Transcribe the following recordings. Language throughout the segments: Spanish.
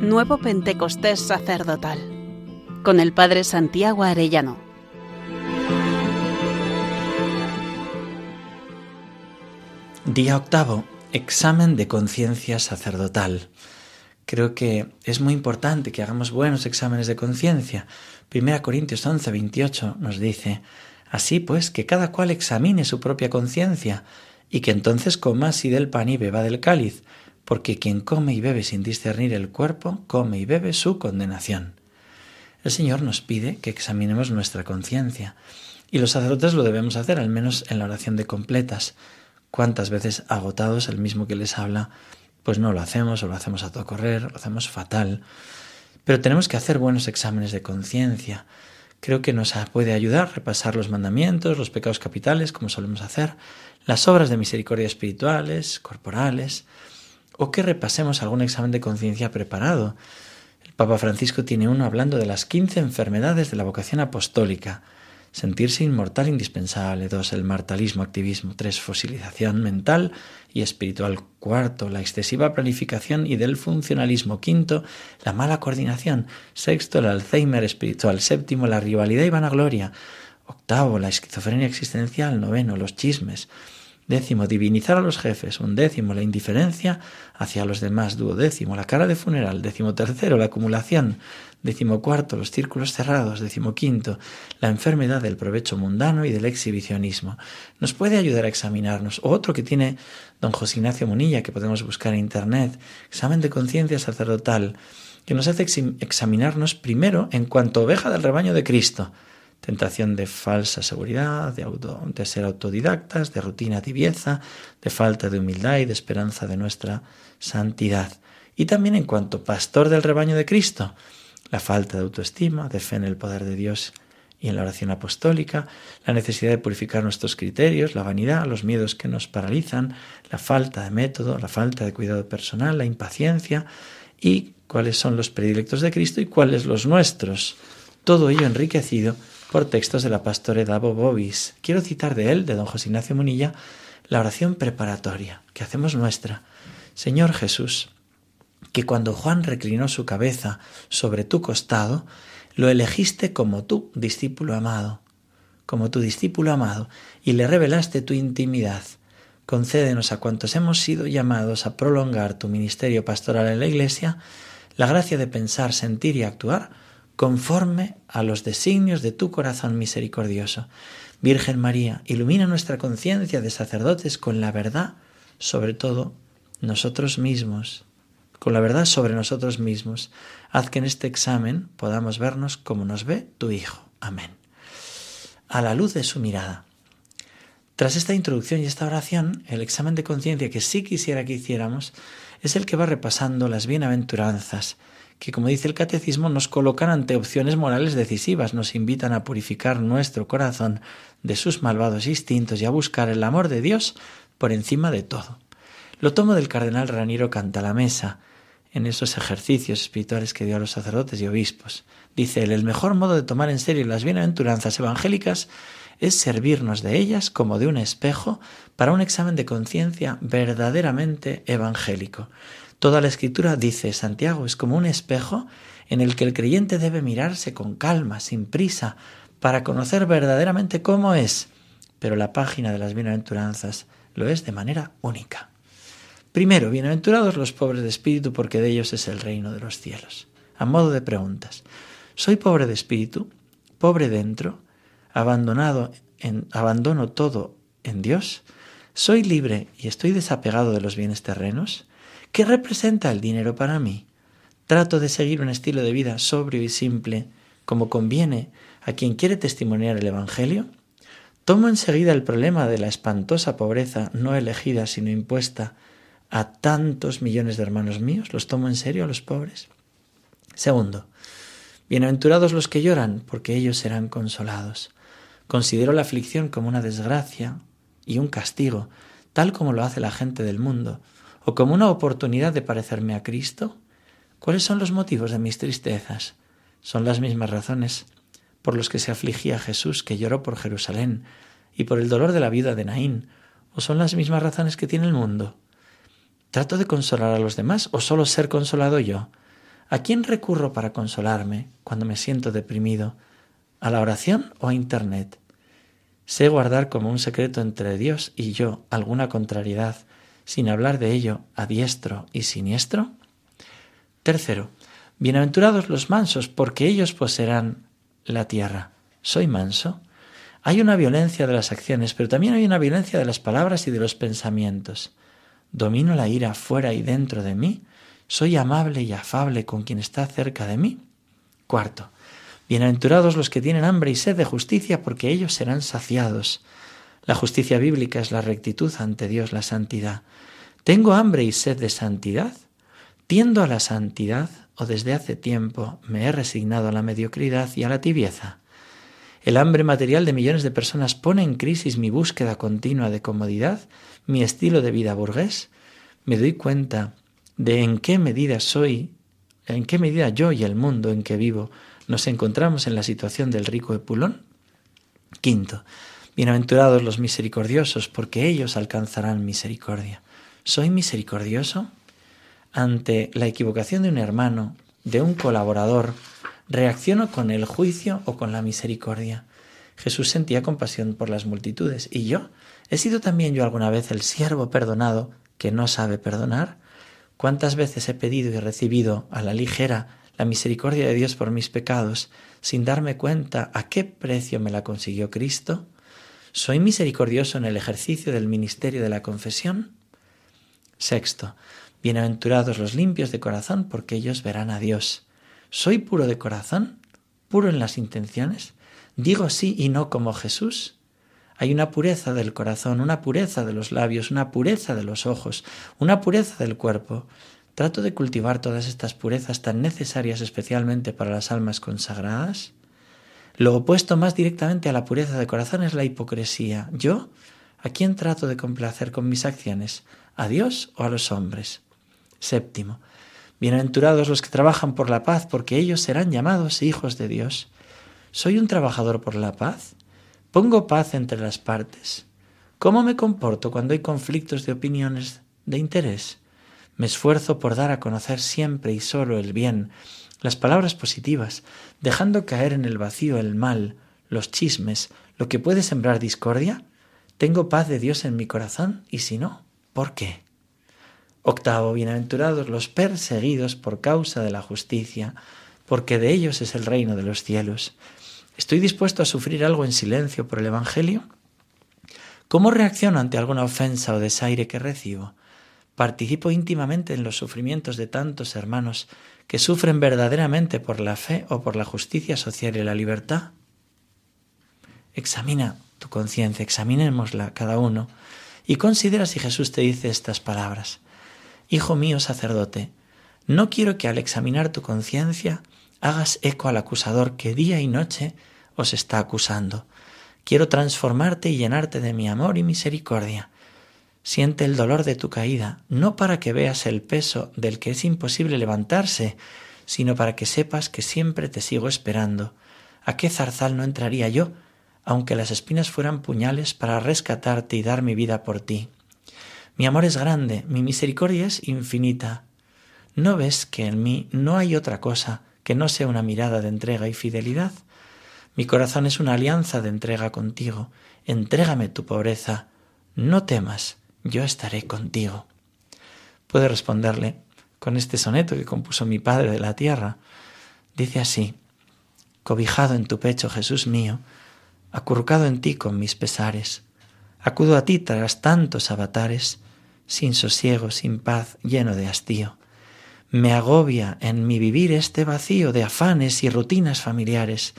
Nuevo Pentecostés Sacerdotal con el Padre Santiago Arellano. Día octavo, examen de conciencia sacerdotal. Creo que es muy importante que hagamos buenos exámenes de conciencia. 1 Corintios 11, 28 nos dice, Así pues, que cada cual examine su propia conciencia, y que entonces coma así del pan y beba del cáliz, porque quien come y bebe sin discernir el cuerpo, come y bebe su condenación. El Señor nos pide que examinemos nuestra conciencia, y los sacerdotes lo debemos hacer, al menos en la oración de completas. ¿Cuántas veces agotados el mismo que les habla, pues no lo hacemos, o lo hacemos a todo correr, lo hacemos fatal? Pero tenemos que hacer buenos exámenes de conciencia, creo que nos puede ayudar a repasar los mandamientos, los pecados capitales, como solemos hacer, las obras de misericordia espirituales, corporales, o que repasemos algún examen de conciencia preparado. El Papa Francisco tiene uno hablando de las quince enfermedades de la vocación apostólica. Sentirse inmortal indispensable. Dos, el martalismo, activismo. Tres, fosilización mental y espiritual. Cuarto, la excesiva planificación y del funcionalismo. Quinto, la mala coordinación. Sexto, el Alzheimer espiritual. Séptimo, la rivalidad y vanagloria. Octavo, la esquizofrenia existencial. Noveno, los chismes. Décimo, divinizar a los jefes. Un décimo, la indiferencia hacia los demás. Duodécimo, la cara de funeral. Décimo tercero, la acumulación. Décimo cuarto, los círculos cerrados. Décimo quinto, la enfermedad del provecho mundano y del exhibicionismo. Nos puede ayudar a examinarnos. otro que tiene don José Ignacio Munilla, que podemos buscar en internet. Examen de conciencia sacerdotal, que nos hace examinarnos primero en cuanto oveja del rebaño de Cristo tentación de falsa seguridad, de, de ser autodidactas, de rutina tibieza, de falta de humildad y de esperanza de nuestra santidad. Y también en cuanto pastor del rebaño de Cristo, la falta de autoestima, de fe en el poder de Dios y en la oración apostólica, la necesidad de purificar nuestros criterios, la vanidad, los miedos que nos paralizan, la falta de método, la falta de cuidado personal, la impaciencia y cuáles son los predilectos de Cristo y cuáles los nuestros. Todo ello enriquecido por textos de la pastora Davo Bobis. Quiero citar de él, de don José Ignacio Munilla, la oración preparatoria que hacemos nuestra. Señor Jesús, que cuando Juan reclinó su cabeza sobre tu costado, lo elegiste como tu discípulo amado, como tu discípulo amado, y le revelaste tu intimidad. Concédenos a cuantos hemos sido llamados a prolongar tu ministerio pastoral en la Iglesia, la gracia de pensar, sentir y actuar conforme a los designios de tu corazón misericordioso. Virgen María, ilumina nuestra conciencia de sacerdotes con la verdad, sobre todo nosotros mismos, con la verdad sobre nosotros mismos. Haz que en este examen podamos vernos como nos ve tu Hijo. Amén. A la luz de su mirada. Tras esta introducción y esta oración, el examen de conciencia que sí quisiera que hiciéramos es el que va repasando las bienaventuranzas, que, como dice el catecismo, nos colocan ante opciones morales decisivas, nos invitan a purificar nuestro corazón de sus malvados instintos y a buscar el amor de Dios por encima de todo. Lo tomo del cardenal Raniero Cantalamesa en esos ejercicios espirituales que dio a los sacerdotes y obispos. Dice él, el mejor modo de tomar en serio las bienaventuranzas evangélicas es servirnos de ellas como de un espejo para un examen de conciencia verdaderamente evangélico. Toda la escritura, dice Santiago, es como un espejo en el que el creyente debe mirarse con calma, sin prisa, para conocer verdaderamente cómo es. Pero la página de las bienaventuranzas lo es de manera única. Primero, bienaventurados los pobres de espíritu, porque de ellos es el reino de los cielos. A modo de preguntas, ¿soy pobre de espíritu? ¿Pobre dentro? ¿Abandonado en, abandono todo en Dios? ¿Soy libre y estoy desapegado de los bienes terrenos? ¿Qué representa el dinero para mí? Trato de seguir un estilo de vida sobrio y simple, como conviene a quien quiere testimoniar el Evangelio. Tomo enseguida el problema de la espantosa pobreza no elegida sino impuesta a tantos millones de hermanos míos. ¿Los tomo en serio a los pobres? Segundo, bienaventurados los que lloran, porque ellos serán consolados. Considero la aflicción como una desgracia y un castigo, tal como lo hace la gente del mundo, o como una oportunidad de parecerme a Cristo? ¿Cuáles son los motivos de mis tristezas? Son las mismas razones por los que se afligía Jesús, que lloró por Jerusalén, y por el dolor de la vida de Naín, o son las mismas razones que tiene el mundo? ¿Trato de consolar a los demás o solo ser consolado yo? ¿A quién recurro para consolarme cuando me siento deprimido? ¿A la oración o a Internet? Sé guardar como un secreto entre Dios y yo alguna contrariedad, sin hablar de ello a diestro y siniestro. Tercero, bienaventurados los mansos, porque ellos poseerán la tierra. ¿Soy manso? Hay una violencia de las acciones, pero también hay una violencia de las palabras y de los pensamientos. ¿Domino la ira fuera y dentro de mí? ¿Soy amable y afable con quien está cerca de mí? Cuarto, bienaventurados los que tienen hambre y sed de justicia, porque ellos serán saciados. La justicia bíblica es la rectitud ante Dios, la santidad. ¿Tengo hambre y sed de santidad? ¿Tiendo a la santidad o desde hace tiempo me he resignado a la mediocridad y a la tibieza? El hambre material de millones de personas pone en crisis mi búsqueda continua de comodidad, mi estilo de vida burgués. Me doy cuenta de en qué medida soy, en qué medida yo y el mundo en que vivo nos encontramos en la situación del rico Epulón. Quinto, bienaventurados los misericordiosos, porque ellos alcanzarán misericordia. ¿Soy misericordioso? Ante la equivocación de un hermano, de un colaborador, reacciono con el juicio o con la misericordia. Jesús sentía compasión por las multitudes. ¿Y yo? ¿He sido también yo alguna vez el siervo perdonado que no sabe perdonar? ¿Cuántas veces he pedido y recibido a la ligera la misericordia de Dios por mis pecados sin darme cuenta a qué precio me la consiguió Cristo? ¿Soy misericordioso en el ejercicio del ministerio de la confesión? Sexto, bienaventurados los limpios de corazón porque ellos verán a Dios. ¿Soy puro de corazón? ¿Puro en las intenciones? ¿Digo sí y no como Jesús? Hay una pureza del corazón, una pureza de los labios, una pureza de los ojos, una pureza del cuerpo. Trato de cultivar todas estas purezas tan necesarias especialmente para las almas consagradas. Lo opuesto más directamente a la pureza de corazón es la hipocresía. ¿Yo? ¿A quién trato de complacer con mis acciones? ¿A Dios o a los hombres? Séptimo. Bienaventurados los que trabajan por la paz, porque ellos serán llamados hijos de Dios. ¿Soy un trabajador por la paz? Pongo paz entre las partes. ¿Cómo me comporto cuando hay conflictos de opiniones de interés? Me esfuerzo por dar a conocer siempre y solo el bien, las palabras positivas, dejando caer en el vacío el mal, los chismes, lo que puede sembrar discordia. ¿Tengo paz de Dios en mi corazón? Y si no, ¿por qué? Octavo, bienaventurados los perseguidos por causa de la justicia, porque de ellos es el reino de los cielos. ¿Estoy dispuesto a sufrir algo en silencio por el Evangelio? ¿Cómo reacciono ante alguna ofensa o desaire que recibo? ¿Participo íntimamente en los sufrimientos de tantos hermanos que sufren verdaderamente por la fe o por la justicia social y la libertad? Examina tu conciencia, examinémosla cada uno y considera si Jesús te dice estas palabras. Hijo mío sacerdote, no quiero que al examinar tu conciencia hagas eco al acusador que día y noche os está acusando. Quiero transformarte y llenarte de mi amor y misericordia. Siente el dolor de tu caída, no para que veas el peso del que es imposible levantarse, sino para que sepas que siempre te sigo esperando. ¿A qué zarzal no entraría yo, aunque las espinas fueran puñales para rescatarte y dar mi vida por ti? Mi amor es grande, mi misericordia es infinita. ¿No ves que en mí no hay otra cosa que no sea una mirada de entrega y fidelidad? Mi corazón es una alianza de entrega contigo. Entrégame tu pobreza. No temas, yo estaré contigo. Puede responderle con este soneto que compuso mi Padre de la tierra. Dice así, cobijado en tu pecho, Jesús mío, acurrucado en ti con mis pesares, acudo a ti tras tantos avatares, sin sosiego, sin paz, lleno de hastío. Me agobia en mi vivir este vacío de afanes y rutinas familiares.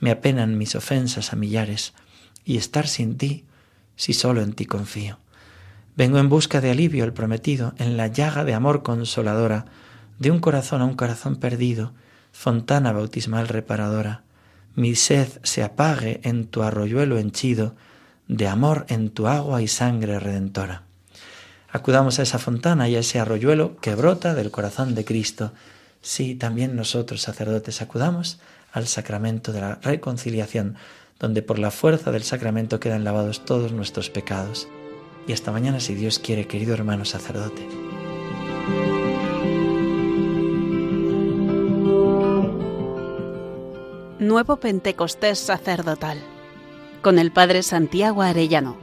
Me apenan mis ofensas a millares y estar sin ti si solo en ti confío. Vengo en busca de alivio el prometido en la llaga de amor consoladora de un corazón a un corazón perdido, fontana bautismal reparadora. Mi sed se apague en tu arroyuelo henchido de amor en tu agua y sangre redentora. Acudamos a esa fontana y a ese arroyuelo que brota del corazón de Cristo. Sí, también nosotros, sacerdotes, acudamos al sacramento de la reconciliación, donde por la fuerza del sacramento quedan lavados todos nuestros pecados y hasta mañana si Dios quiere, querido hermano sacerdote. Nuevo Pentecostés sacerdotal con el Padre Santiago Arellano.